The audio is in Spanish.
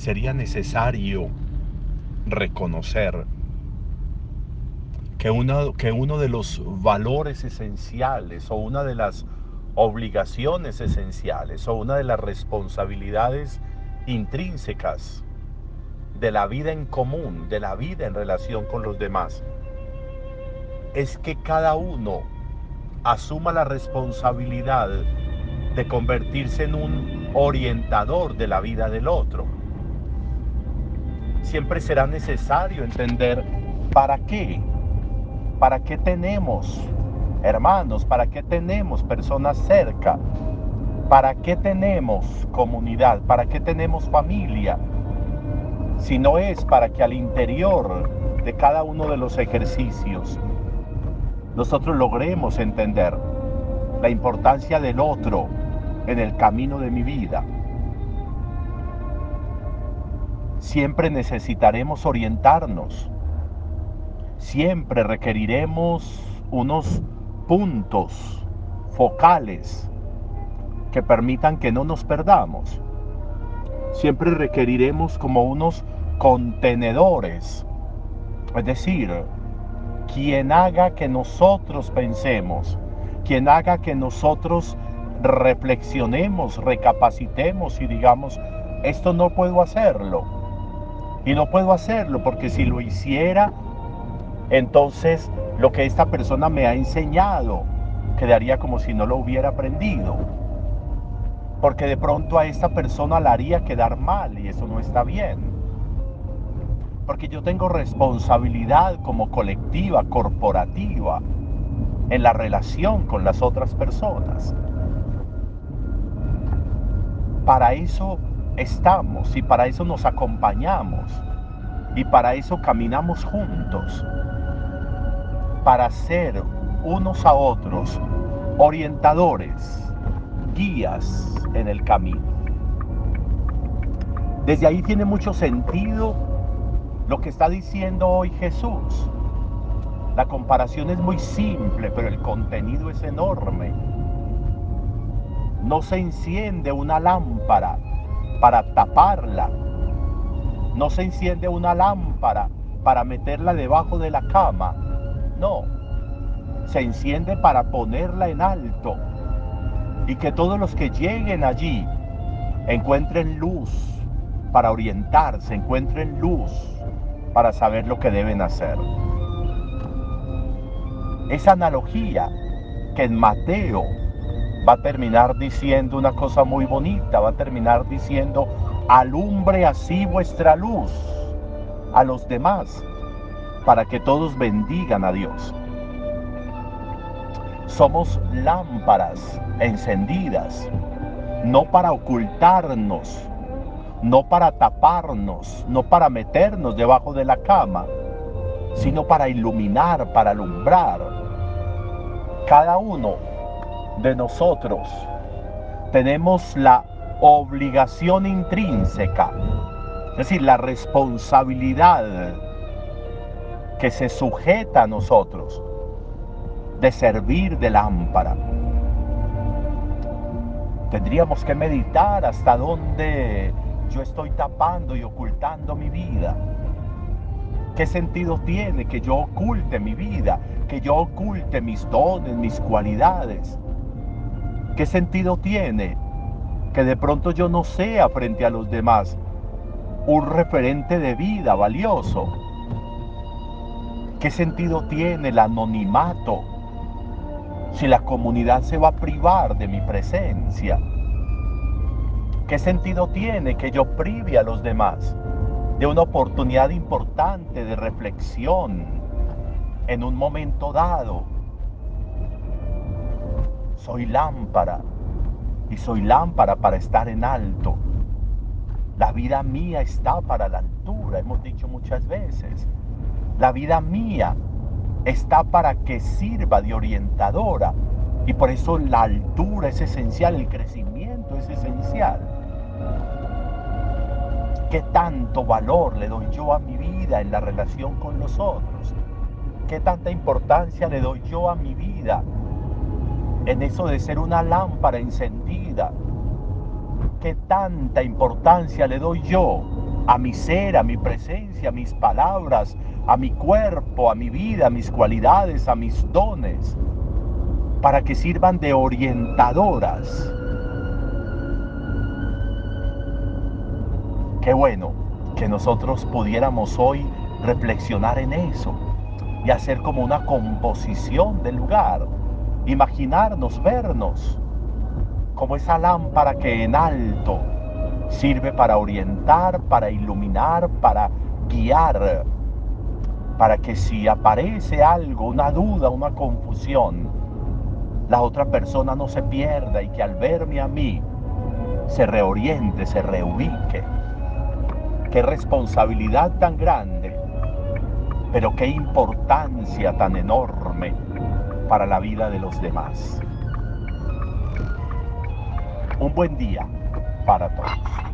sería necesario reconocer que uno, que uno de los valores esenciales o una de las obligaciones esenciales o una de las responsabilidades intrínsecas de la vida en común, de la vida en relación con los demás, es que cada uno asuma la responsabilidad de convertirse en un orientador de la vida del otro. Siempre será necesario entender para qué, para qué tenemos hermanos, para qué tenemos personas cerca, para qué tenemos comunidad, para qué tenemos familia, si no es para que al interior de cada uno de los ejercicios nosotros logremos entender la importancia del otro en el camino de mi vida. Siempre necesitaremos orientarnos. Siempre requeriremos unos puntos focales que permitan que no nos perdamos. Siempre requeriremos como unos contenedores, es decir, quien haga que nosotros pensemos, quien haga que nosotros reflexionemos, recapacitemos y digamos, esto no puedo hacerlo. Y no puedo hacerlo porque si lo hiciera, entonces lo que esta persona me ha enseñado quedaría como si no lo hubiera aprendido. Porque de pronto a esta persona la haría quedar mal y eso no está bien porque yo tengo responsabilidad como colectiva, corporativa, en la relación con las otras personas. Para eso estamos y para eso nos acompañamos y para eso caminamos juntos, para ser unos a otros orientadores, guías en el camino. Desde ahí tiene mucho sentido lo que está diciendo hoy Jesús. La comparación es muy simple, pero el contenido es enorme. No se enciende una lámpara para taparla. No se enciende una lámpara para meterla debajo de la cama. No. Se enciende para ponerla en alto y que todos los que lleguen allí encuentren luz para orientarse, encuentren luz para saber lo que deben hacer. Esa analogía que en Mateo va a terminar diciendo una cosa muy bonita, va a terminar diciendo, alumbre así vuestra luz a los demás, para que todos bendigan a Dios. Somos lámparas encendidas, no para ocultarnos no para taparnos, no para meternos debajo de la cama, sino para iluminar, para alumbrar. Cada uno de nosotros tenemos la obligación intrínseca, es decir, la responsabilidad que se sujeta a nosotros de servir de lámpara. Tendríamos que meditar hasta dónde yo estoy tapando y ocultando mi vida? ¿Qué sentido tiene que yo oculte mi vida? Que yo oculte mis dones, mis cualidades. ¿Qué sentido tiene que de pronto yo no sea frente a los demás un referente de vida valioso? ¿Qué sentido tiene el anonimato si la comunidad se va a privar de mi presencia? ¿Qué sentido tiene que yo prive a los demás de una oportunidad importante de reflexión en un momento dado? Soy lámpara y soy lámpara para estar en alto. La vida mía está para la altura, hemos dicho muchas veces. La vida mía está para que sirva de orientadora y por eso la altura es esencial, el crecimiento es esencial. ¿Qué tanto valor le doy yo a mi vida en la relación con los otros? ¿Qué tanta importancia le doy yo a mi vida en eso de ser una lámpara encendida? ¿Qué tanta importancia le doy yo a mi ser, a mi presencia, a mis palabras, a mi cuerpo, a mi vida, a mis cualidades, a mis dones, para que sirvan de orientadoras. Qué bueno que nosotros pudiéramos hoy reflexionar en eso y hacer como una composición del lugar, imaginarnos, vernos como esa lámpara que en alto sirve para orientar, para iluminar, para guiar, para que si aparece algo, una duda, una confusión, la otra persona no se pierda y que al verme a mí se reoriente, se reubique. Qué responsabilidad tan grande, pero qué importancia tan enorme para la vida de los demás. Un buen día para todos.